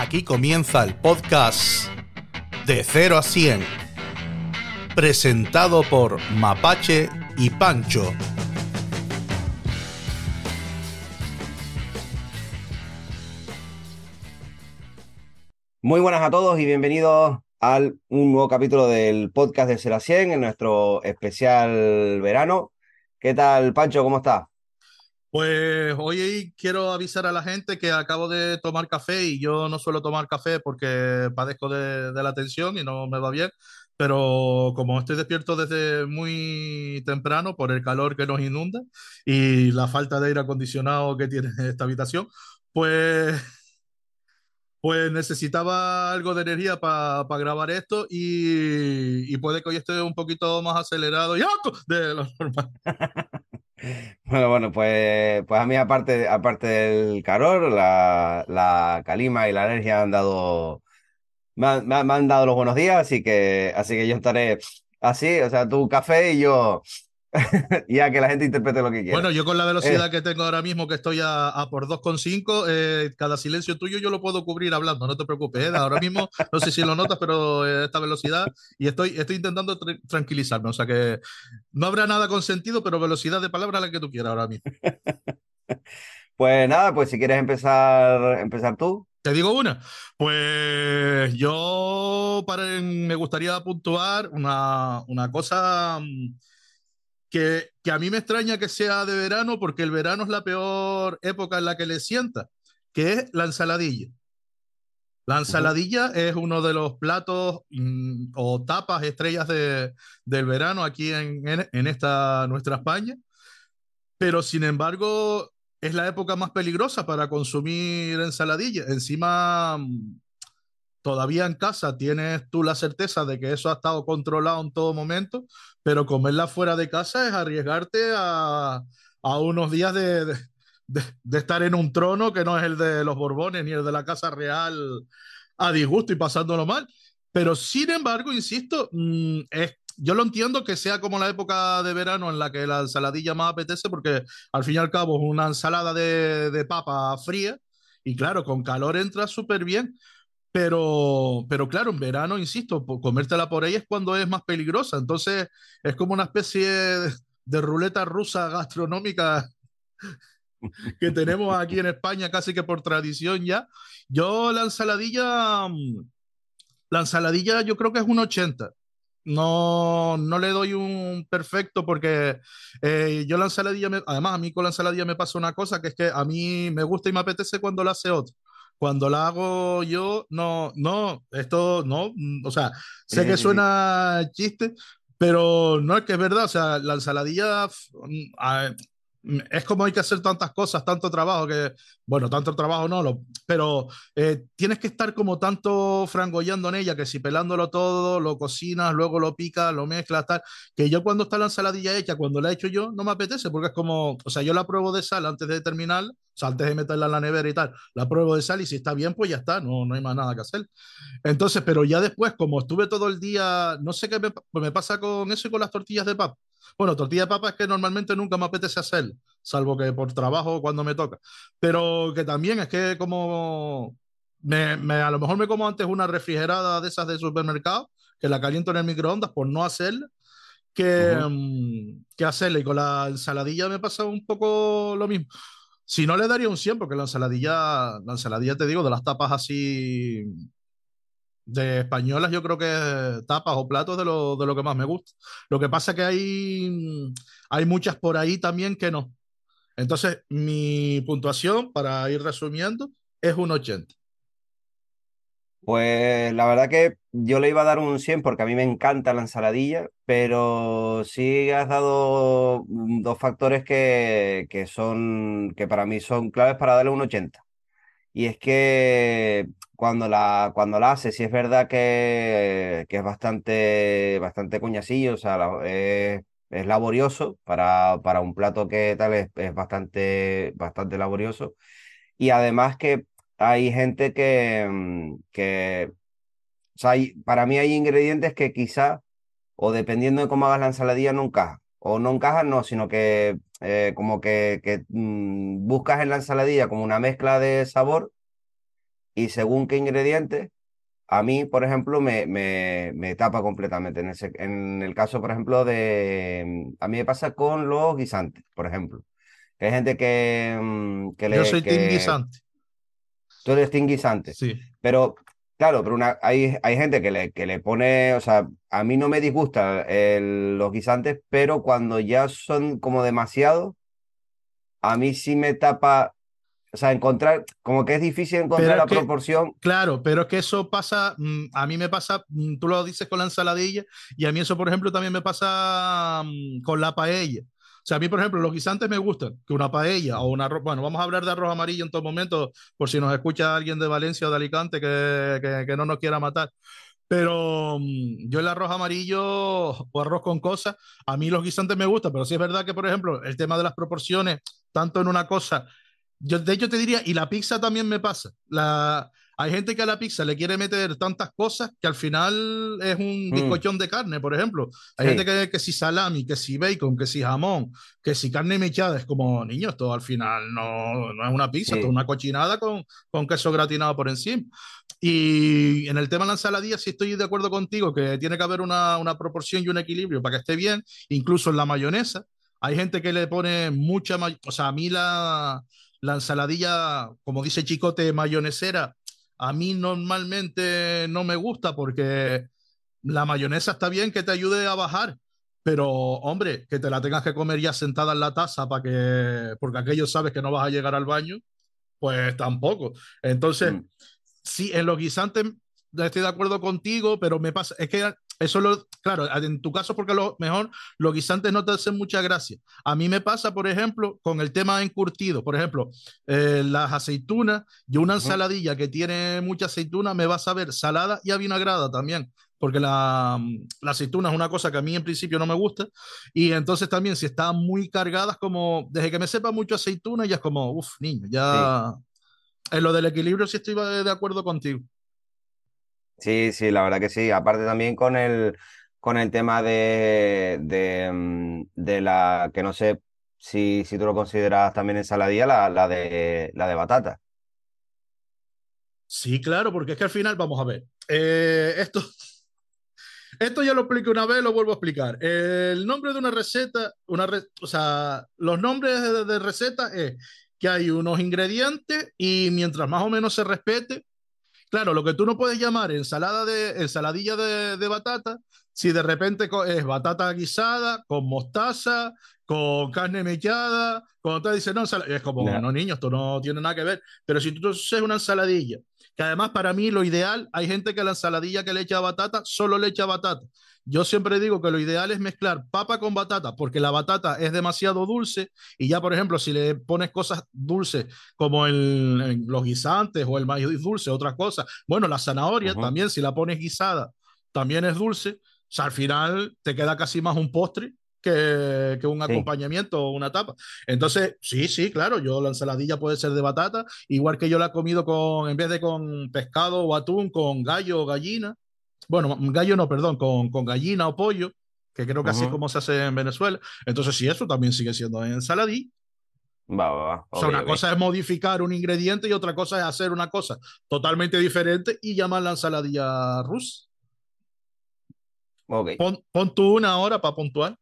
Aquí comienza el podcast de 0 a 100, presentado por Mapache y Pancho. Muy buenas a todos y bienvenidos al un nuevo capítulo del podcast de 0 a 100 en nuestro especial verano. ¿Qué tal, Pancho? ¿Cómo estás? Pues hoy quiero avisar a la gente que acabo de tomar café y yo no suelo tomar café porque padezco de, la tensión y no me va bien, pero como estoy despierto desde muy temprano por el calor que nos inunda y la falta de aire acondicionado que tiene esta habitación, pues pues necesitaba algo de energía para grabar esto y, y, puede que hoy esté un poquito más acelerado y de lo normal. Bueno, bueno, pues, pues a mí aparte, aparte del calor, la, la calima y la alergia han dado, me han, dado los buenos días, así que, así que yo estaré así, o sea, tu café y yo ya que la gente interprete lo que quiera. Bueno, yo con la velocidad eh. que tengo ahora mismo, que estoy a, a por 2,5, eh, cada silencio tuyo yo lo puedo cubrir hablando, no te preocupes. ¿eh? Ahora mismo, no sé si lo notas, pero eh, esta velocidad, y estoy, estoy intentando tranquilizarme, o sea que no habrá nada con sentido, pero velocidad de palabra la que tú quieras ahora mismo. pues nada, pues si quieres empezar, empezar tú. Te digo una. Pues yo para, me gustaría puntuar una, una cosa mm, que, a mí me extraña que sea de verano porque el verano es la peor época en la que le sienta, que es la ensaladilla. La ensaladilla es uno de los platos mm, o tapas estrellas de, del verano aquí en, en, esta nuestra España, pero sin embargo es la época más peligrosa para consumir ensaladilla. Encima, todavía en casa tienes tú la certeza de que eso ha estado controlado en todo momento, pero comerla fuera de casa es arriesgarte a, unos días de, estar en un trono que no es el de los Borbones ni el de la Casa Real a disgusto y pasándolo mal. Pero sin embargo, insisto, mm, yo lo entiendo que sea como la época de verano en la que la ensaladilla más apetece, porque al fin y al cabo es una ensalada de, de papa fría y claro, con calor entra súper bien pero, pero claro, en verano, insisto, comértela por ahí es cuando es más peligrosa. Entonces, es como una especie de, ruleta rusa gastronómica que tenemos aquí en España casi que por tradición ya. Yo la ensaladilla, mm, la ensaladilla yo creo que es un 80. No, no le doy un perfecto porque eh, yo la ensaladilla, además a mí con la ensaladilla me pasa una cosa que es que a mí me gusta y me apetece cuando la hace otro cuando la hago yo, no, no, esto no, mm, o sea, sé que suena chiste, pero no es que es verdad, o sea, la ensaladilla, mm, es como hay que hacer tantas cosas, tanto trabajo que, bueno, tanto trabajo no, lo, pero eh, tienes que estar como tanto frangollando en ella, que si pelándolo todo, lo cocinas, luego lo picas, lo mezclas, tal, que yo cuando está la ensaladilla hecha, cuando la he hecho yo, no me apetece, porque es como, o sea, yo la pruebo de sal antes de terminar, o sea, antes de meterla en la nevera y tal, la pruebo de sal y si está bien, pues ya está, no, no hay más nada que hacer. Entonces, pero ya después, como estuve todo el día, no sé qué me, pues me pasa con eso y con las tortillas de papa bueno, tortilla de papa es que normalmente nunca me apetece hacer, salvo que por trabajo cuando me toca. Pero que también es que como me, a lo mejor me como antes una refrigerada de esas de supermercado, que la caliento en el microondas por no hacerla, que, mm, que hacerla. Y con la ensaladilla me pasa un poco lo mismo. Si no le daría un 100, porque la ensaladilla, la ensaladilla te digo, de las tapas así de españolas yo creo que tapas o platos de lo, de lo que más me gusta. Lo que pasa que hay, hay muchas por ahí también que no. Entonces, mi puntuación, para ir resumiendo, es un 80. Pues la verdad que yo le iba a dar un 100 porque a mí me encanta la ensaladilla, pero sí has dado dos factores que, que son, que para mí son claves para darle un 80. Y es que cuando la, cuando la hace, sí es verdad que, que es bastante, bastante cuñacillo, o sea, es, laborioso para, para un plato que tal es, es bastante, bastante laborioso. Y además que hay gente que, mm, que o sea, para mí hay ingredientes que quizá, o dependiendo de cómo hagas la ensaladilla, no encajan. O no encajan, no, sino que eh, como que, que mm, buscas en la ensaladilla como una mezcla de sabor y según qué ingrediente, a mí, por ejemplo, me, me, me tapa completamente. En, ese, en el caso, por ejemplo, de... A mí me pasa con los guisantes, por ejemplo. hay gente que, mm, que le... Yo soy que, guisante. Tú eres team guisante. Sí. Pero Claro, pero una, hay, hay gente que le, que le pone, o sea, a mí no me disgusta los guisantes, pero cuando ya son como demasiado, a mí sí me tapa, o sea, encontrar, como que es difícil encontrar la proporción. Claro, pero es que eso pasa, mm, a mí me pasa, mm, tú lo dices con la ensaladilla, y a mí eso, por ejemplo, también me pasa mm, con la paella sea, a mí, por ejemplo, los guisantes me gustan, que una paella o una arroz, bueno, vamos a hablar de arroz amarillo en todo momento, por si nos escucha alguien de Valencia o de Alicante que, que, no nos quiera matar. Pero yo el arroz amarillo o arroz con cosas, a mí los guisantes me gustan, pero sí es verdad que, por ejemplo, el tema de las proporciones, tanto en una cosa, yo de hecho te diría, y la pizza también me pasa. La, hay gente que a la pizza le quiere meter tantas cosas que al final es un mm. bizcochón de carne, por ejemplo. Hay gente que, que si salami, que si bacon, que si jamón, que si carne mechada, es como, niños, esto al final no, no es una pizza, es una cochinada con, con queso gratinado por encima. Y en el tema de la ensaladilla sí estoy de acuerdo contigo que tiene que haber una, una proporción y un equilibrio para que esté bien, incluso en la mayonesa. Hay gente que le pone mucha, o sea, a mí la, la ensaladilla, como dice Chicote, mayonesera, a mí normalmente no me gusta porque la mayonesa está bien que te ayude a bajar, pero hombre, que te la tengas que comer ya sentada en la taza para que, porque aquello sabes que no vas a llegar al baño, pues tampoco. Entonces, mm. sí, en los guisantes estoy de acuerdo contigo, pero me pasa, es que eso lo, claro, en tu caso porque lo mejor los guisantes no te hacen mucha gracia. A mí me pasa, por ejemplo, con el tema encurtido, por ejemplo, eh, las aceitunas y una ensaladilla que tiene mucha aceituna me va a saber salada y avinagrada también, porque la, la, aceituna es una cosa que a mí en principio no me gusta y entonces también si están muy cargadas como, desde que me sepa mucho aceituna ya es como, uff, niño, ya... En lo del equilibrio sí estoy de acuerdo contigo. Sí, sí, la verdad que sí. Aparte también con el, con el tema de, de, mm, de la, que no sé si, si tú lo consideras también ensaladilla, la, la, de, la de batata. Sí, claro, porque es que al final, vamos a ver, eh, esto, esto ya lo expliqué una vez, lo vuelvo a explicar. El nombre de una receta, una o sea, los nombres de, de receta es que hay unos ingredientes y mientras más o menos se respete, Claro, lo que tú no puedes llamar ensalada de ensaladilla de, batata, si de repente es batata guisada con mostaza, con carne mechada, cuando te dicen no, es como, no, niños, esto no tiene nada que ver. Pero si tú haces una ensaladilla, que además para mí lo ideal, hay gente que la ensaladilla que le echa batata, solo le echa batata. Yo siempre digo que lo ideal es mezclar papa con batata, porque la batata es demasiado dulce y ya, por ejemplo, si le pones cosas dulces como el, los guisantes o el maíz dulce, otras cosas, bueno, la zanahoria también, si la pones guisada, también es dulce. O sea, al final te queda casi más un postre que, que, un acompañamiento o una tapa. Entonces, sí, sí, claro, yo la ensaladilla puede ser de batata, igual que yo la he comido con, en vez de con pescado o atún, con gallo o gallina bueno, gallo no, perdón, con, con gallina o pollo, que creo que así es como se hace en Venezuela. Entonces, sí, eso también sigue siendo ensaladí. Va, va, va. o sea, una cosa es modificar un ingrediente y otra cosa es hacer una cosa totalmente diferente y llamarla ensaladilla rusa. Okay. Pon, pon tú una hora para puntuar.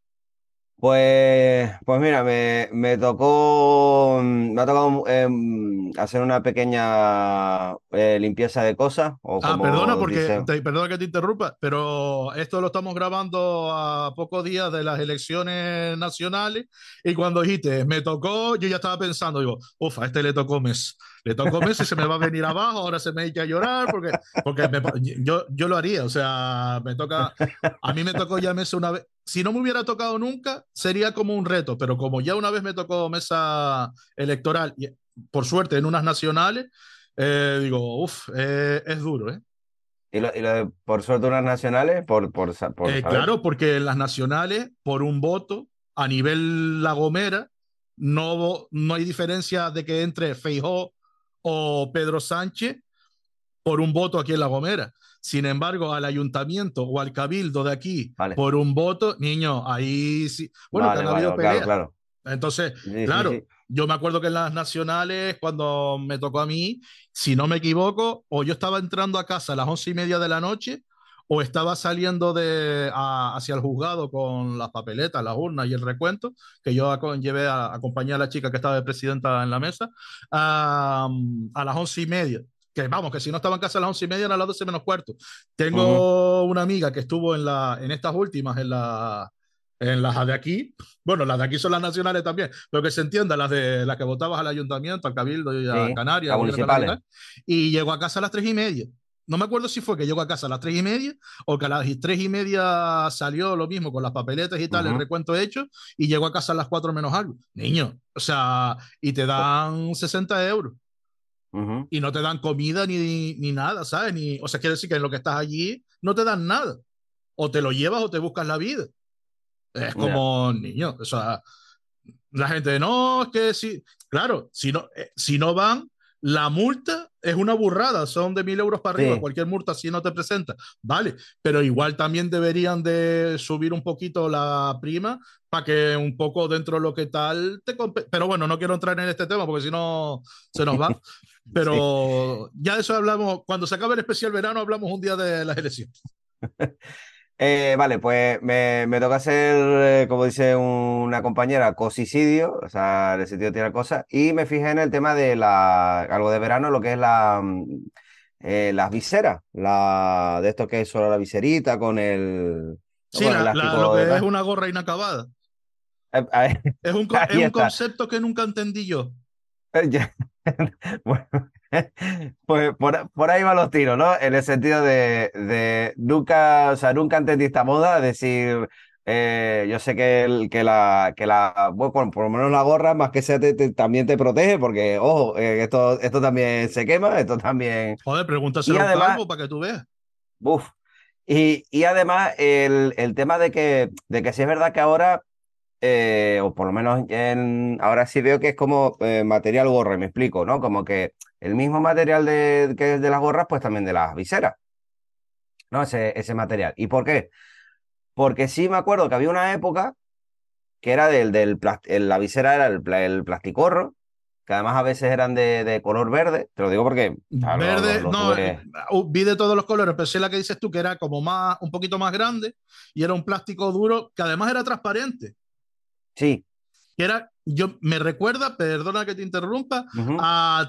Pues, pues mira, me, me tocó, mm, me ha tocado em, hacer una pequeña eh, limpieza de cosas. ah, perdona, porque perdona que te interrumpa, pero esto lo estamos grabando a pocos días de las elecciones nacionales y cuando dijiste, me tocó, yo ya estaba pensando, digo, ufa, a este le tocó mes le tocó y se me va a venir abajo, ahora se me echa a llorar, porque, porque yo, yo lo haría, o sea, me toca, a mí me tocó ya mesa una vez, si no me hubiera tocado nunca, sería como un reto, pero como ya una vez me tocó mesa electoral, y por suerte en unas nacionales, eh, digo, uff, eh, es duro, ¿eh? ¿Y lo, y de, por suerte unas nacionales? Por, por, por eh, claro, porque en las nacionales, por un voto, a nivel La Gomera, no, no hay diferencia de que entre Feijó o Pedro Sánchez por un voto aquí en La Gomera. Sin embargo, al ayuntamiento o al cabildo de aquí por un voto, niño, ahí sí. Bueno, que han habido peleas. Entonces, claro, yo me acuerdo que en las nacionales, cuando me tocó a mí, si no me equivoco, o yo estaba entrando a casa a las once y media de la noche, o estaba saliendo de, hacia el juzgado con las papeletas, las urnas y el recuento, que yo llevé a, acompañar a la chica que estaba de presidenta en la mesa, a, a las once y media que vamos, que si no estaba en casa a las once y media, a las doce menos cuarto. Tengo una amiga que estuvo en, la, en estas últimas, en, la, en las de aquí. Bueno, las de aquí son las nacionales también, pero que se entienda, las de las que votabas al ayuntamiento, al Cabildo y a Canarias. y llegó a casa a las tres y media. No me acuerdo si fue que llegó a casa a las tres y media o que a las tres y media salió lo mismo con las papeletas y tal, el recuento hecho, y llegó a casa a las cuatro menos algo. Niño, o sea, y te dan 60 euros y no te dan comida ni, ni nada, ¿sabes? Ni, o sea, quiere decir que en lo que estás allí no te dan nada. O te lo llevas o te buscas la vida. Es como, niño, o sea, la gente, no, es que sí, claro, si no, eh, si no van, la multa es una burrada, son de mil euros para arriba, cualquier multa si no te presenta, vale, pero igual también deberían de subir un poquito la prima para que un poco dentro de lo que tal te Pero bueno, no quiero entrar en este tema porque si no se nos va. Pero ya de eso hablamos, cuando se acabe el especial verano, hablamos un día de las elecciones. Eh, vale, pues me, me, toca hacer, eh, como dice una compañera, cosicidio, o sea, en el sentido de tirar cosas, y me fijé en el tema de la, algo de verano, lo que es la, mm, eh, las viseras, la, de esto que es solo la viserita con el... Sí, lo que es una gorra inacabada. es un, es un concepto que nunca entendí yo. bueno, pues por, ahí van los tiros, ¿no? En el sentido de, nunca, o sea, nunca entendí esta moda, decir, eh, yo sé que, el, que la, que la bueno, por, lo menos la gorra, más que sea, también te protege, porque, ojo, eh, esto, esto también se quema, esto también. Joder, pregúntaselo además, para que tú veas. Uf. Y, y además, el, el tema de que, de que sí es verdad que ahora eh, o por lo menos en, ahora sí veo que es como eh, material gorra, me explico, ¿no? Como que el mismo material de, que es de las gorras, pues también de las viseras, ¿no? Ese, ese material. ¿Y por qué? Porque sí me acuerdo que había una época que era del, del la visera era el, el plasticorro, que además a veces eran de, de, color verde, te lo digo porque... verde, no, uh, vi de todos los colores, pero sé la que dices tú, que era como más, un poquito más grande y era un plástico duro que además era transparente. Sí. Que era, yo me recuerda, perdona que te interrumpa,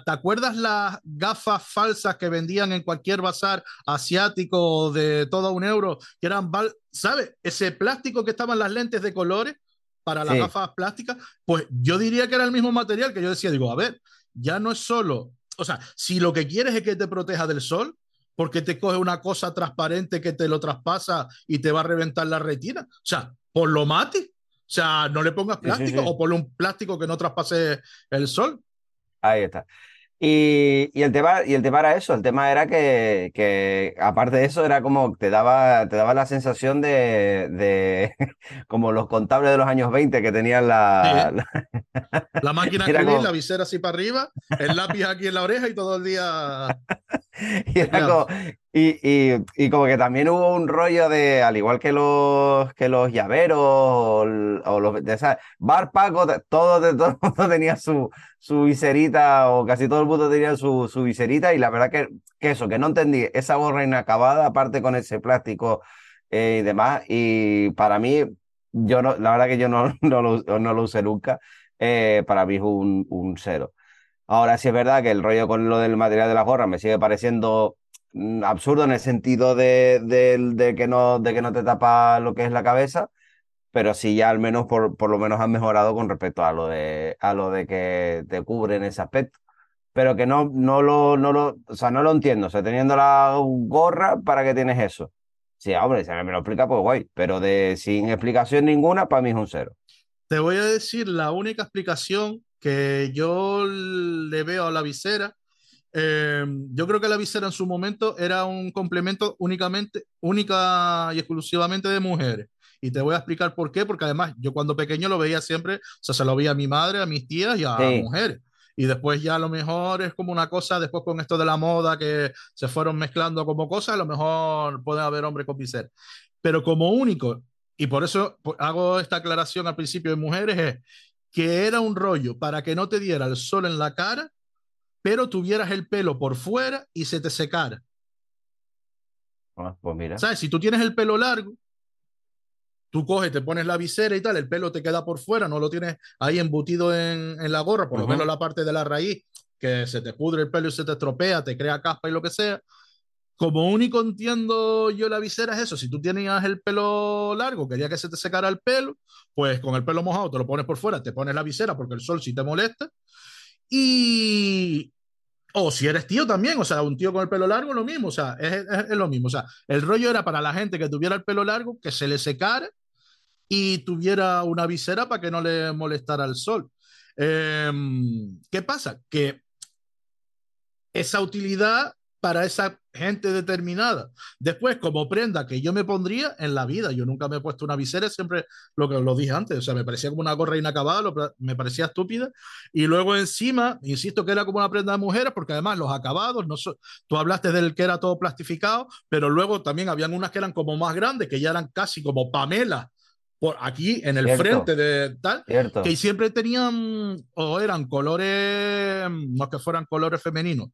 ¿te acuerdas las gafas falsas que vendían en cualquier bazar asiático de todo un euro? Que eran, ¿sabes? Ese plástico que estaban las lentes de colores para las gafas plásticas, pues yo diría que era el mismo material que yo decía, digo, a ver, ya no es solo, o sea, si lo que quieres es que te proteja del sol, porque te coge una cosa transparente que te lo traspasa y te va a reventar la retina. O sea, por lo mate. O sea, no le pongas plástico o ponle un plástico que no traspase el sol. Ahí está. Y, y, el tema, y el tema era eso, el tema era que, que, aparte de eso era como te daba, te daba la sensación de, de como los contables de los años 20 que tenían la... La, máquina que la visera así para arriba, el lápiz aquí en la oreja y todo el día... y, como, y, y, como que también hubo un rollo de, al igual que los, que los llaveros o, los de esa, Bar Paco, todo, todo el mundo tenía su, su viserita o casi todo el mundo tenía su, su viserita y la verdad que, eso, que no entendí esa gorra inacabada, aparte con ese plástico eh, y demás, y para mí, yo no, la verdad que yo no, no, lo, no lo usé nunca, eh, para mí es un, un cero. Ahora sí es verdad que el rollo con lo del material de la gorra me sigue pareciendo absurdo en el sentido de, de, que no, de que no te tapa lo que es la cabeza, pero sí ya al menos por, por lo menos han mejorado con respecto a lo de, a lo de que te cubren ese aspecto. Pero que no, no, lo, no, lo, o sea, no lo entiendo. O sea, teniendo la gorra, ¿para qué tienes eso? Sí, hombre, si me lo explica, pues guay. Pero de sin explicación ninguna, para mí es un cero. Te voy a decir la única explicación que yo le veo a la visera. Eh, yo creo que la visera en su momento era un complemento únicamente, única y exclusivamente de mujeres. Y te voy a explicar por qué, porque además yo cuando pequeño lo veía siempre, o sea, se lo veía a mi madre, a mis tías y a mujeres. Y después ya a lo mejor es como una cosa, después con esto de la moda que se fueron mezclando como cosas, a lo mejor puede haber hombres con visera. Pero como único, y por eso hago esta aclaración al principio de mujeres, es que era un rollo para que no te diera el sol en la cara, pero tuvieras el pelo por fuera y se te secara. Ah, pues mira. ¿Sabes? Si tú tienes el pelo largo, tú coges, te pones la visera y tal, el pelo te queda por fuera, no lo tienes ahí embutido en, en la gorra, por lo menos la parte de la raíz, que se te pudre el pelo y se te estropea, te crea caspa y lo que sea. Como único entiendo yo la visera es eso, si tú tenías el pelo largo, quería que se te secara el pelo, pues con el pelo mojado te lo pones por fuera, te pones la visera porque el sol sí te molesta. Y, o si eres tío también, o sea, un tío con el pelo largo, lo mismo, o sea, es, es, es, lo mismo. O sea, el rollo era para la gente que tuviera el pelo largo, que se le secara y tuviera una visera para que no le molestara el sol. Eh, ¿Qué pasa? Que esa utilidad para esa gente determinada. Después, como prenda que yo me pondría en la vida, yo nunca me he puesto una visera, siempre lo que lo dije antes, o sea, me parecía como una gorra inacabada, lo, me parecía estúpida. Y luego encima, insisto que era como una prenda de mujeres, porque además los acabados, no so, tú hablaste del que era todo plastificado, pero luego también habían unas que eran como más grandes, que ya eran casi como Pamela, por aquí en el cierto, frente de tal, cierto. que siempre tenían o eran colores, no que fueran colores femeninos,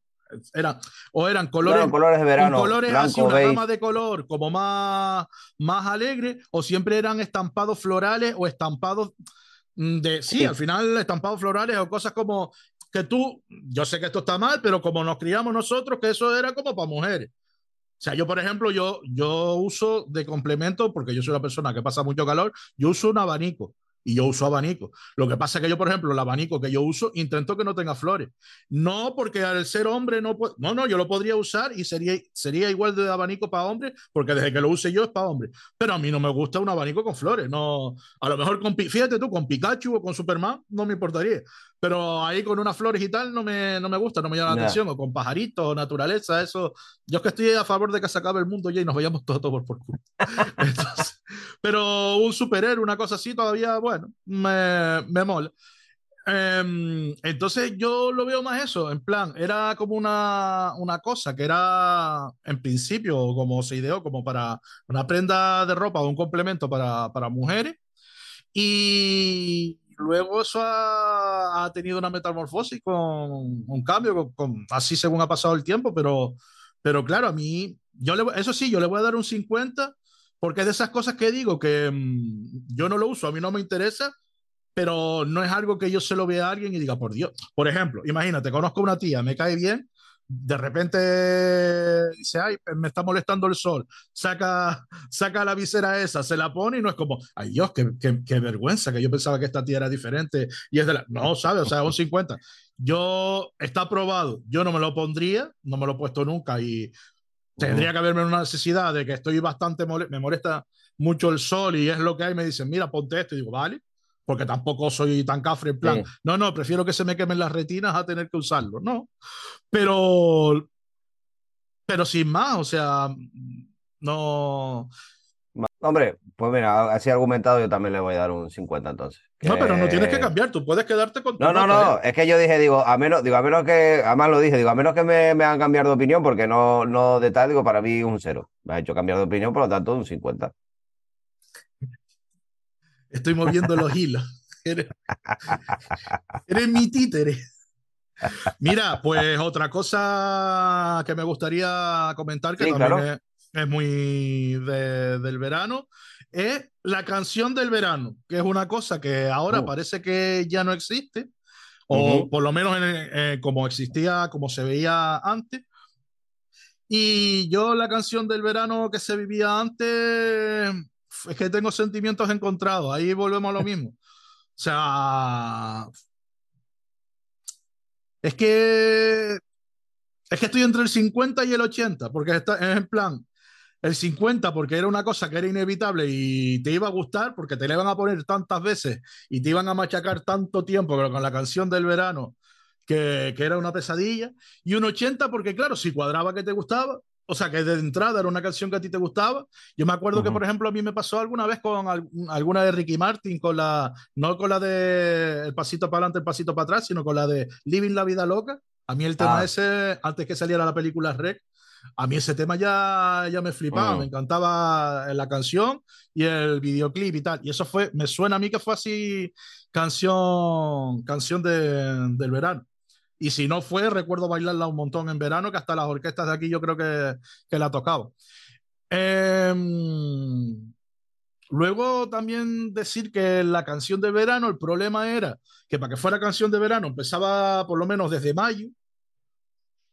eran, o eran colores, claro, colores de verano, colores blanco, así, una gama de color como más, más alegre, o siempre eran estampados florales o estampados de, sí, sí, al final estampados florales o cosas como que tú, yo sé que esto está mal, pero como nos criamos nosotros, que eso era como para mujeres. O sea, yo, por ejemplo, yo, yo uso de complemento, porque yo soy una persona que pasa mucho calor, yo uso un abanico y yo uso abanico. Lo que pasa es que yo, por ejemplo, el abanico que yo uso, intento que no tenga flores. No porque al ser hombre no puedo, no, no, yo lo podría usar y sería, sería igual de abanico para hombre, porque desde que lo use yo es para hombre. Pero a mí no me gusta un abanico con flores. No, a lo mejor con, fíjate tú, con Pikachu o con Superman no me importaría. Pero ahí con unas flores y tal no me, no me gusta, no me llama la yeah. atención. O con pajaritos, o naturaleza, eso. Yo es que estoy a favor de que se acabe el mundo ya y nos vayamos todos, todos por, por culo. Entonces, pero un superhéroe, una cosa así, todavía, bueno, me, me mola. Um, entonces yo lo veo más eso, en plan, era como una, una cosa que era en principio como se ideó como para una prenda de ropa o un complemento para, para mujeres y luego eso ha, ha, tenido una metamorfosis con un cambio, con, con, así según ha pasado el tiempo, pero, pero claro, a mí, yo le, eso sí, yo le voy a dar un 50 porque es de esas cosas que digo que mmm, yo no lo uso, a mí no me interesa, pero no es algo que yo se lo vea a alguien y diga, por Dios. Por ejemplo, imagínate, conozco una tía, me cae bien, de repente dice, ay, me está molestando el sol, saca, saca la visera esa, se la pone y no es como, ay Dios, qué, qué, qué vergüenza, que yo pensaba que esta tía era diferente y es de la, no, ¿sabes? O sea, un 50. Yo, está probado, yo no me lo pondría, no me lo he puesto nunca y tendría que haberme una necesidad de que estoy bastante, mole me molesta mucho el sol y es lo que hay, me dicen, mira, ponte esto y digo, vale, porque tampoco soy tan cafre en plan, sí. no, no, prefiero que se me quemen las retinas a tener que usarlo, no. Pero, pero sin más, o sea, no. Hombre, pues mira, así argumentado yo también le voy a dar un 50 entonces. Que... No, pero no tienes que cambiar, tú puedes quedarte con tu No, no, no, es que yo dije, digo, a menos, digo, a menos que, además lo dije, digo, a menos que me, me hagan cambiar de opinión, porque no, no de tal, digo, para mí un cero. Me ha hecho cambiar de opinión, por lo tanto, un 50. Estoy moviendo los hilos. Eres, eres mi títere. Mira, pues otra cosa que me gustaría comentar, que sí, también claro. es, es, muy de, del verano, es la canción del verano, que es una cosa que ahora uh. parece que ya no existe, o uh -huh. por lo menos en, eh, como existía, como se veía antes. Y yo la canción del verano que se vivía antes es que tengo sentimientos encontrados, ahí volvemos a lo mismo. O sea, es que es que estoy entre el 50 y el 80, porque está, es en plan, el 50 porque era una cosa que era inevitable y te iba a gustar porque te la iban a poner tantas veces y te iban a machacar tanto tiempo con la canción del verano que, que era una pesadilla. Y un 80 porque, claro, si cuadraba que te gustaba, o sea, que de entrada era una canción que a ti te gustaba. Yo me acuerdo uh -huh. que, por ejemplo, a mí me pasó alguna vez con alguna de Ricky Martin, con la, no con la de El pasito para adelante, el pasito para atrás, sino con la de Living la vida loca. A mí el tema ah. ese, antes que saliera la película Rec, a mí ese tema ya, ya me flipaba, me encantaba la canción y el videoclip y tal. Y eso fue, me suena a mí que fue así canción, canción de- del verano. Y si no fue, recuerdo bailarla un montón en verano, que hasta las orquestas de aquí yo creo que, que la tocaban. Em, luego también decir que la canción de verano, el problema era que para que fuera canción de verano empezaba por lo menos desde mayo.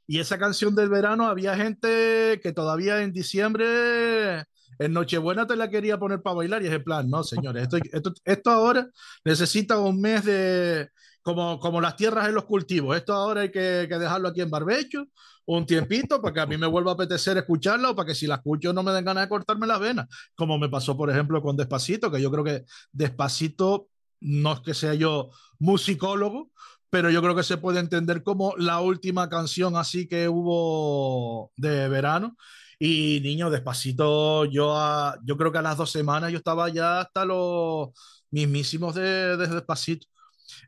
Y esa canción del verano había gente que todavía en diciembre, en Nochebuena, te la quería poner para bailar. Y es en plan, no, señores, esto, esto, esto ahora necesita un mes de, como, como las tierras en los cultivos. Esto ahora hay que, que dejarlo aquí en barbecho un tiempito para que a mí me vuelva a apetecer escucharla o para que si la escucho no me den ganas de cortarme las venas, como me pasó, por ejemplo, con Despacito, que yo creo que Despacito no es que sea yo musicólogo, pero yo creo que se puede entender como la última canción así que hubo de verano. Y niño, despacito, yo, a, yo creo que a las dos semanas yo estaba ya hasta los mismísimos de, de despacito.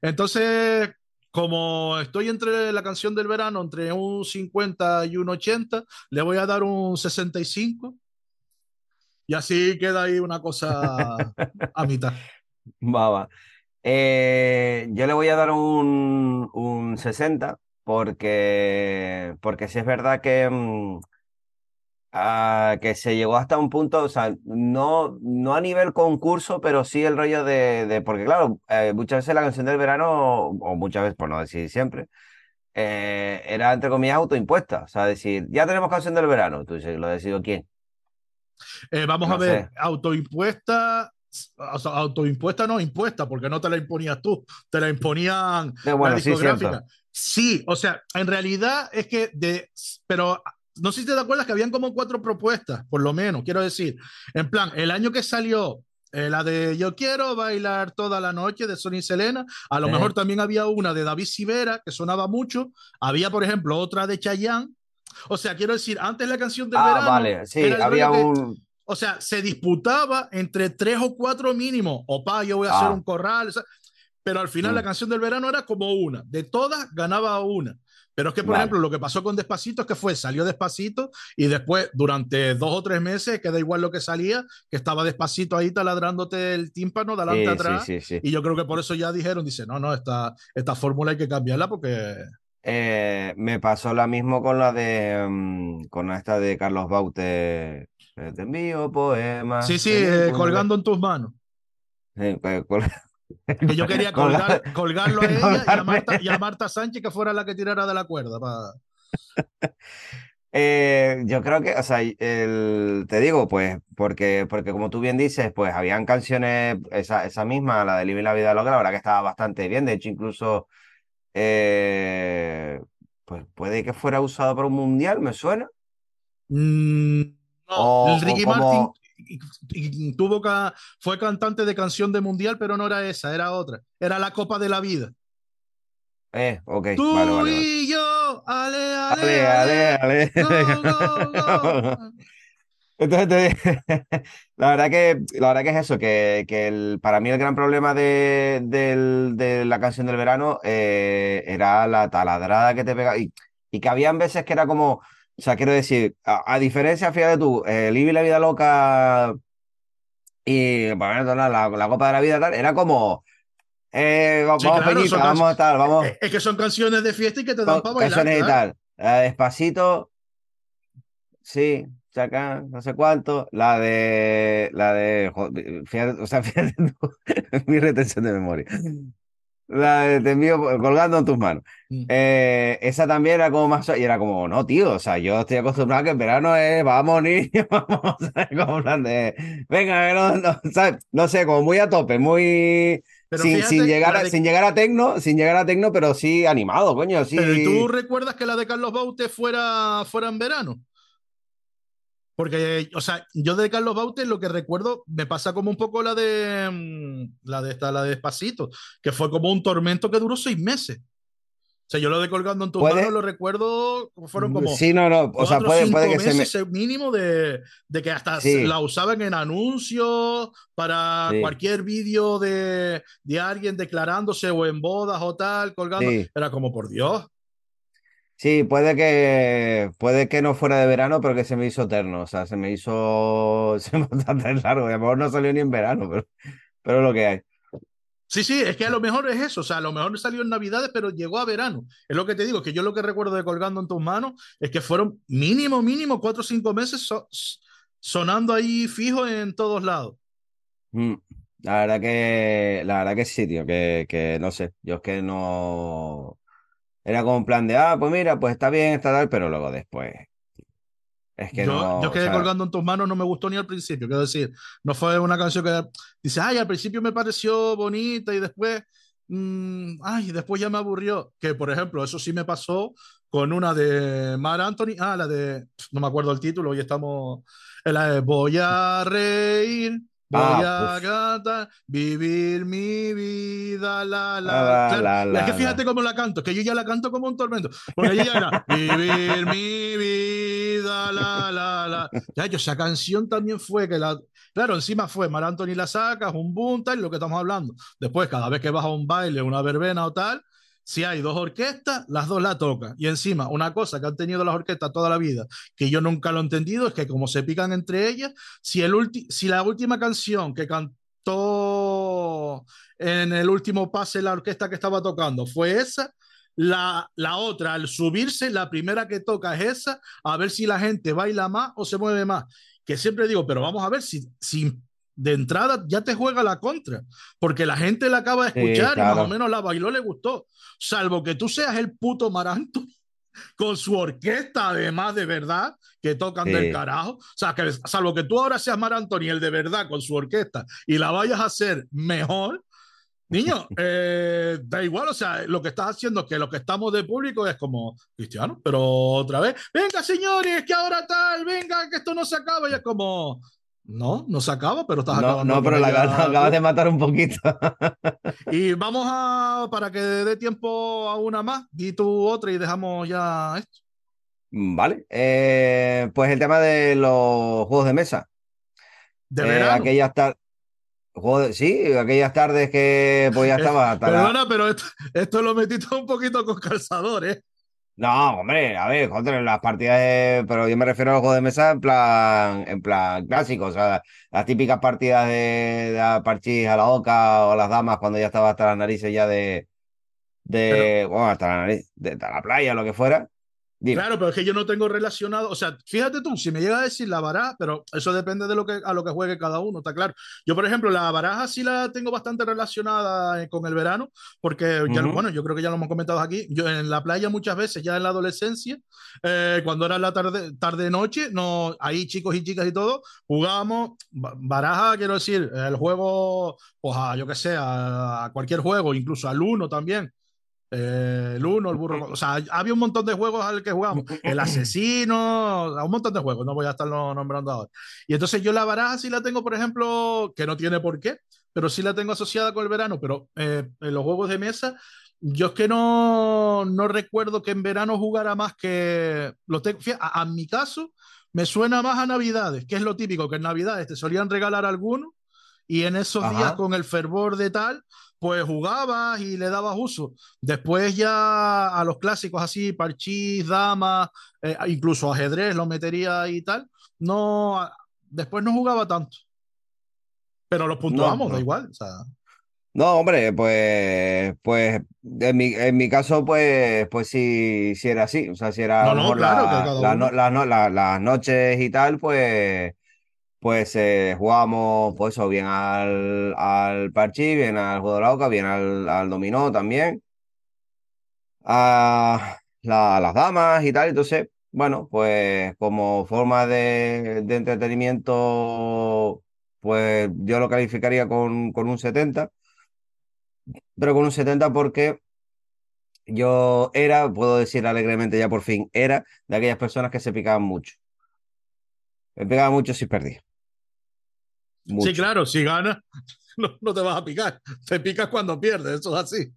Entonces, como estoy entre la canción del verano, entre un 50 y un 80, le voy a dar un 65. Y así queda ahí una cosa a mitad. Va. Eh, yo le voy a dar un, un 60 porque, porque sí es verdad que, mm, ah, que se llegó hasta un punto, o sea, no, no a nivel concurso, pero sí el rollo de, de porque claro, eh, muchas veces la canción del verano, o muchas veces, por no decir siempre, eh, era entre comillas autoimpuesta, o sea, decir, ya tenemos canción del verano, tú dices, ¿lo ha decidido quién? Eh, vamos No a ver, sé. autoimpuesta, o sea, autoimpuesta no impuesta, porque no te la imponías tú, te la imponían Eh, bueno, la sí, discográfica. Sí, o sea, en realidad es que de, pero no sé si te acuerdas que habían como cuatro propuestas, por lo menos, quiero decir, en plan, el año que salió eh, la de Yo quiero bailar toda la noche de Sony Selena, a lo Eh. mejor también había una de David Sivera que sonaba mucho, había por ejemplo otra de Chayanne, o sea, quiero decir, antes la canción del Ah, verano vale, sí, había un... o sea, se disputaba entre tres o cuatro mínimo. Opa, yo voy a hacer Ah. un corral. o sea, pero al final Mm. la canción del verano era como una. De todas ganaba una. Pero es que, por Vale. ejemplo, lo que pasó con Despacito es que fue, salió Despacito y después, durante dos o tres meses, que da igual lo que salía, que estaba Despacito ahí taladrándote el tímpano de adelante Sí, atrás. sí, sí. Y yo creo que por eso ya dijeron, dice, no, no, esta, esta fórmula hay que cambiarla porque... Eh, me pasó la mismo con la de mm, con esta de Carlos Baute. Eh, Te envío poemas. Sí, sí, eh, colgando en tus manos. Sí, pues, col- Que yo quería Colgar- colgar, colgarlo a ella y a. Marta, y a Marta Sánchez que fuera la que tirara de la cuerda. pa- Eh, yo creo que, o sea, el, te digo, pues, porque, porque como tú bien dices, pues habían canciones, esa, esa misma, la de Living la Vida Loca, la verdad que estaba bastante bien. De hecho, incluso, eh, pues puede que fuera usado para un mundial, me suena. Mm, no, Ricky Martin y- tuvo ca- fue cantante de canción de mundial, pero no era esa, era otra. Era la Copa de la Vida. Eh, ok, Tú vale, vale, vale. y yo, ale, ale, Ale, ale, ale, ale. go, go, go. Entonces, te- la verdad que, la verdad que es eso, que, que el- para mí el gran problema de, de la canción del verano eh, era la taladrada que te pegaba y, y que habían veces que era como, o sea, quiero decir, a, a diferencia, fíjate tú, eh, la vida loca y bueno, la, la, la copa de la vida tal, era como, eh, vamos, Sí, claro, Peñita, vamos a tal, vamos Es, es que son canciones de fiesta y que te dan para bailar. canciones y tal. La de Despacito, sí, saca no sé cuánto. La de, la de, fíjate, o sea, fíjate tú, mi retención de memoria. La de Te envío colgando en tus manos. Mm. Eh, esa también era como más, y era como, no, tío, o sea, yo estoy acostumbrado a que en verano es, vamos, niños, vamos. Como plan de, venga, no, no, ¿sabes? No sé, como muy a tope, muy, sin, fíjate, sin llegar a, de- sin llegar a tecno, sin llegar a tecno, pero sí animado, coño, sí. Pero ¿y tú recuerdas que la de Carlos Baute fuera, fuera en verano? Porque, o sea, yo de Carlos Baute lo que recuerdo me pasa como un poco la de mm, la de esta, la de Despacito, que fue como un tormento que duró seis meses. O sea, yo lo de colgando en Puede- manos lo recuerdo, fueron como Sí, no, no, o sea, puede, que se me... meses mínimo de, de que hasta Sí. la usaban en anuncios para Sí. cualquier vídeo de, de alguien declarándose o en bodas o tal, colgando. Sí. Era como, por Dios. Sí, puede que, puede que no fuera de verano, pero que se me hizo eterno. O sea, se me hizo se me bastante largo. A lo mejor no salió ni en verano, pero, pero lo que hay. Sí, sí, es que a lo mejor es eso, o sea, a lo mejor salió en Navidades, pero llegó a verano. Es lo que te digo, que yo lo que recuerdo de Colgando en tus manos es que fueron mínimo, mínimo cuatro o cinco meses so sonando ahí fijo en todos lados. Mm, la verdad que, la verdad que sí, tío, que, que no sé, yo es que no... Era como un plan de, ah, pues mira, pues está bien, está tal, pero luego después, es que yo, no. yo quedé o sea, colgando en tus manos, no me gustó ni al principio. Quiero decir, no fue una canción que dice, ay, al principio me pareció bonita y después, mmm, ay, después ya me aburrió. Que por ejemplo, eso sí me pasó con una de Mar Anthony, ah, la de, no me acuerdo el título, y estamos, la de Voy a reír. Voy ah, a cantar, vivir mi vida, la, la, la. la, Claro, la, es que fíjate cómo la canto, que yo ya la canto como un tormento. Porque ella era vivir mi vida, la, la, la. Ya, yo, esa canción también fue que la. Claro, encima fue Mar Anthony la sacas, un boom, tal, lo que estamos hablando. Después, cada vez que vas a un baile, una verbena o tal, si hay dos orquestas, las dos la tocan. Y encima, una cosa que han tenido las orquestas toda la vida, que yo nunca lo he entendido, es que como se pican entre ellas, si, el ulti si la última canción que cantó en el último pase la orquesta que estaba tocando fue esa, la, la otra, al subirse, la primera que toca es esa, a ver si la gente baila más o se mueve más. Que siempre digo, pero vamos a ver si, si de entrada ya te juega la contra, porque la gente la acaba de Sí, escuchar y más o claro. menos la bailó, le gustó. Salvo que tú seas el puto Maranto con su orquesta, además de verdad, que tocan del carajo. O sea, que salvo que tú ahora seas Mar Anthony, el de verdad, con su orquesta, y la vayas a hacer mejor, Niño, eh, da igual, o sea, lo que estás haciendo es que lo que estamos de público es como cristiano, pero otra vez, venga señores, que ahora tal, venga, que esto no se acaba, y es como, no, no se acaba, pero estás No, acabando no, pero la, la ella acabas de matar un poquito. Y vamos a, para que dé tiempo a una más, di tú otra y dejamos ya esto. Vale. Eh, pues el tema de los juegos de mesa. De Eh, aquellas tardes. Sí, aquellas tardes que pues ya estaba hasta la. perdona, pero esto, esto lo metiste un poquito con calzador, ¿eh? No, hombre, a ver, joder, las partidas de... Pero yo me refiero a los juegos de mesa en plan, en plan clásico, o sea, las típicas partidas de, de a parchís a la oca o las damas cuando ya estaba hasta las narices ya de, Pero, de, bueno, hasta la nariz, de, de la playa lo que fuera. Dime. Claro, pero es que yo no tengo relacionado, o sea, fíjate tú, si me llega a decir la baraja, pero eso depende de lo que a lo que juegue cada uno, está claro. Yo, por ejemplo, la baraja sí la tengo bastante relacionada eh, con el verano, porque ya, Ujú. bueno, yo creo que ya lo hemos comentado aquí. Yo en la playa muchas veces, ya en la adolescencia, eh, cuando era la tarde, tarde noche, no, ahí chicos y chicas y todo, jugábamos ba- baraja, quiero decir, el juego, pues a, yo que sé, a, a cualquier juego, incluso al uno también. Eh, el uno, el burro, o sea, había un montón de juegos al que jugamos, el asesino, un montón de juegos, no voy a estarlo nombrando ahora. Y entonces yo la baraja sí la tengo, por ejemplo, que no tiene por qué, pero sí la tengo asociada con el verano, pero eh, en los juegos de mesa, yo es que no, no recuerdo que en verano jugara más que, lo tengo, a, a mi caso, me suena más a Navidades, que es lo típico, que en Navidades te solían regalar algunos y en esos días Ajá. con el fervor de tal, pues jugabas y le dabas uso. Después ya a los clásicos así, parchís, damas, eh, incluso ajedrez lo metería y tal, no, después no jugaba tanto, pero los No, puntuamos, da igual. O sea, No, hombre, pues, pues en mi, en mi caso, pues, pues sí, sí era así. O sea, si era no, claro, la- las noches y tal, pues, pues eh, jugábamos, pues eso, bien al, al bien al juego de la oca, bien al, al dominó también, a, la- las damas y tal. Entonces, bueno, pues como forma de, de entretenimiento, pues yo lo calificaría con, con un 70, pero con un 70 porque yo era, puedo decir alegremente ya por fin, era de aquellas personas que se picaban mucho. Me picaba mucho si perdía. Sí, claro, si ganas, no, no te vas a picar, te picas cuando pierdes, eso es así.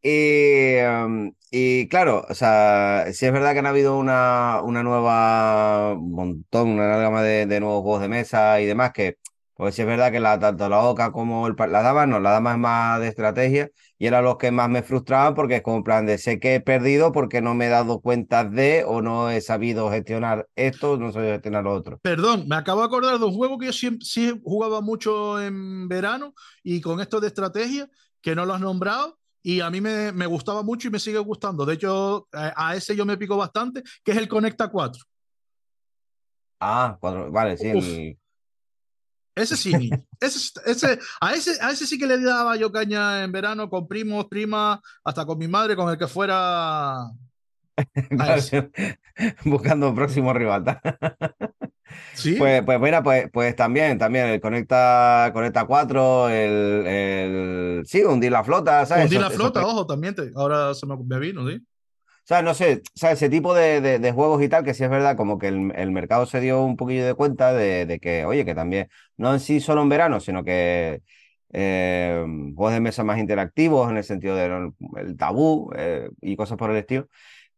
Y, em, y claro, o sea, sí es verdad que han habido una, una nueva, un montón, una gama de, de nuevos juegos de mesa y demás que, Porque si es verdad que la, tanto la OCA como el, la dama, no, la dama es más de estrategia y eran los que más me frustraban porque es como en plan de sé que he perdido porque no me he dado cuenta de o no he sabido gestionar esto, no he sabido gestionar lo otro. Perdón, me acabo de acordar de un juego que yo siempre, sí jugaba mucho en verano y con esto de estrategia, que no lo has nombrado, y a mí me, me, gustaba mucho y me sigue gustando. De hecho, a, a ese yo me pico bastante, que es el Conecta 4. Ah, cuatro, vale, sí. El... Ese sí, ese, ese, a, ese, a ese sí que le daba yo caña en verano con primos, primas, hasta con mi madre, con el que fuera. Buscando próximo rival. Sí. Pues, pues mira, pues, pues también, también el Conecta, Conecta 4, el, el sí, hundir la flota, ¿sabes? Hundir la flota, ojo, también te, ahora se me, me vino, ¿sí? Sea, no sé, o sea, ese tipo de, de, de, juegos y tal, que sí es verdad, como que el, el mercado se dio un poquillo de cuenta de, de, que, oye, que también, no en sí solo en verano, sino que eh, juegos de mesa más interactivos en el sentido del el tabú eh, y cosas por el estilo.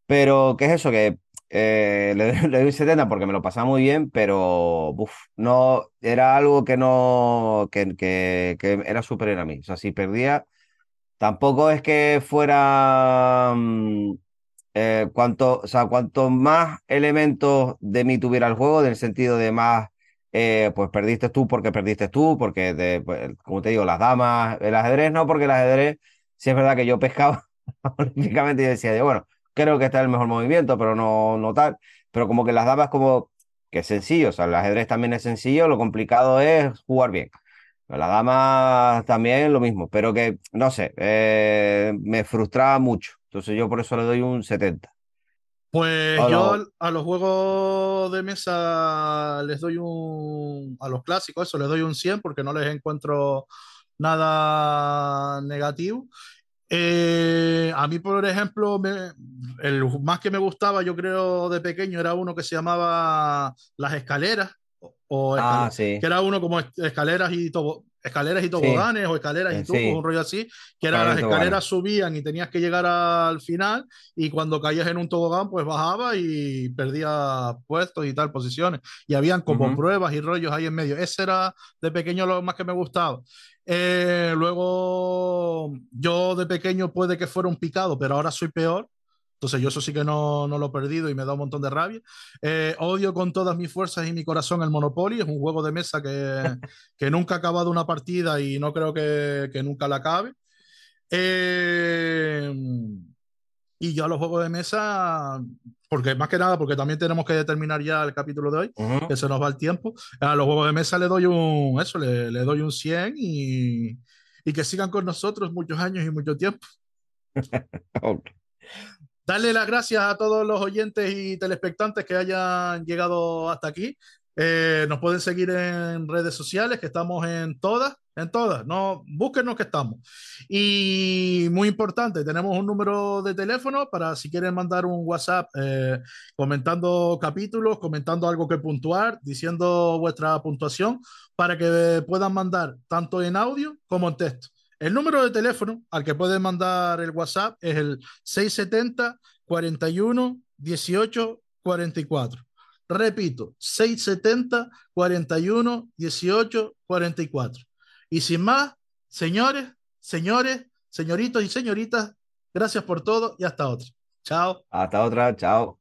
Pero, ¿qué es eso? Que eh, le, doy 70 porque me lo pasaba muy bien, pero uf, no, era algo que no, que, que, era superior a mí. O sea, si perdía, tampoco es que fuera... Um, eh, cuanto, o sea, cuanto más elementos de mí tuviera el juego, en el sentido de más, eh, pues perdiste tú porque perdiste tú, porque, de, pues, como te digo, las damas, el ajedrez no, porque el ajedrez, sí es verdad que yo pescaba olímpicamente y decía, bueno, creo que está el mejor movimiento, pero no, no tal, pero como que las damas como que es sencillo, o sea, el ajedrez también es sencillo, lo complicado es jugar bien. La dama también lo mismo, pero que, no sé, eh, me frustraba mucho. Entonces yo por eso le doy un 70. Pues a yo los... a los juegos de mesa les doy un, a los clásicos, eso les doy un 100 porque no les encuentro nada negativo. Eh, a mí, por ejemplo, me, el más que me gustaba, yo creo, de pequeño, era uno que se llamaba Las Escaleras, o ah, sí. que era uno como escaleras y todo escaleras y toboganes sí. o escaleras y tubos, sí. un rollo así, que eran las escaleras subían y tenías que llegar al final y cuando caías en un tobogán pues bajaba y perdía puestos y tal, posiciones. Y habían como uh -huh. pruebas y rollos ahí en medio. Ese era de pequeño lo más que me gustaba. Eh, luego yo de pequeño puede que fuera un picado, pero ahora soy peor entonces yo eso sí que no, no, lo he perdido y me da un montón de rabia. Eh, odio con todas mis fuerzas y mi corazón el Monopoly. Es un juego de mesa que, que nunca ha acabado una partida y no creo que, que nunca la acabe. Eh, y yo a los juegos de mesa, porque más que nada, porque también tenemos que terminar ya el capítulo de hoy, uh -huh. que se nos va el tiempo. A los juegos de mesa le doy un, eso, le, le doy un 100 y, y que sigan con nosotros muchos años y mucho tiempo. okay. Darle las gracias a todos los oyentes y telespectantes que hayan llegado hasta aquí. Eh, nos pueden seguir en redes sociales, que estamos en todas, en todas. No, búsquenos que estamos. Y muy importante, tenemos un número de teléfono para si quieren mandar un WhatsApp eh, comentando capítulos, comentando algo que puntuar, diciendo vuestra puntuación, para que puedan mandar tanto en audio como en texto. El número de teléfono al que pueden mandar el WhatsApp es el 670 41 18 44. Repito, 670 41 18 44. Y sin más, señores, señores, señoritos y señoritas, gracias por todo y hasta otra. Chao. Hasta otra, chao.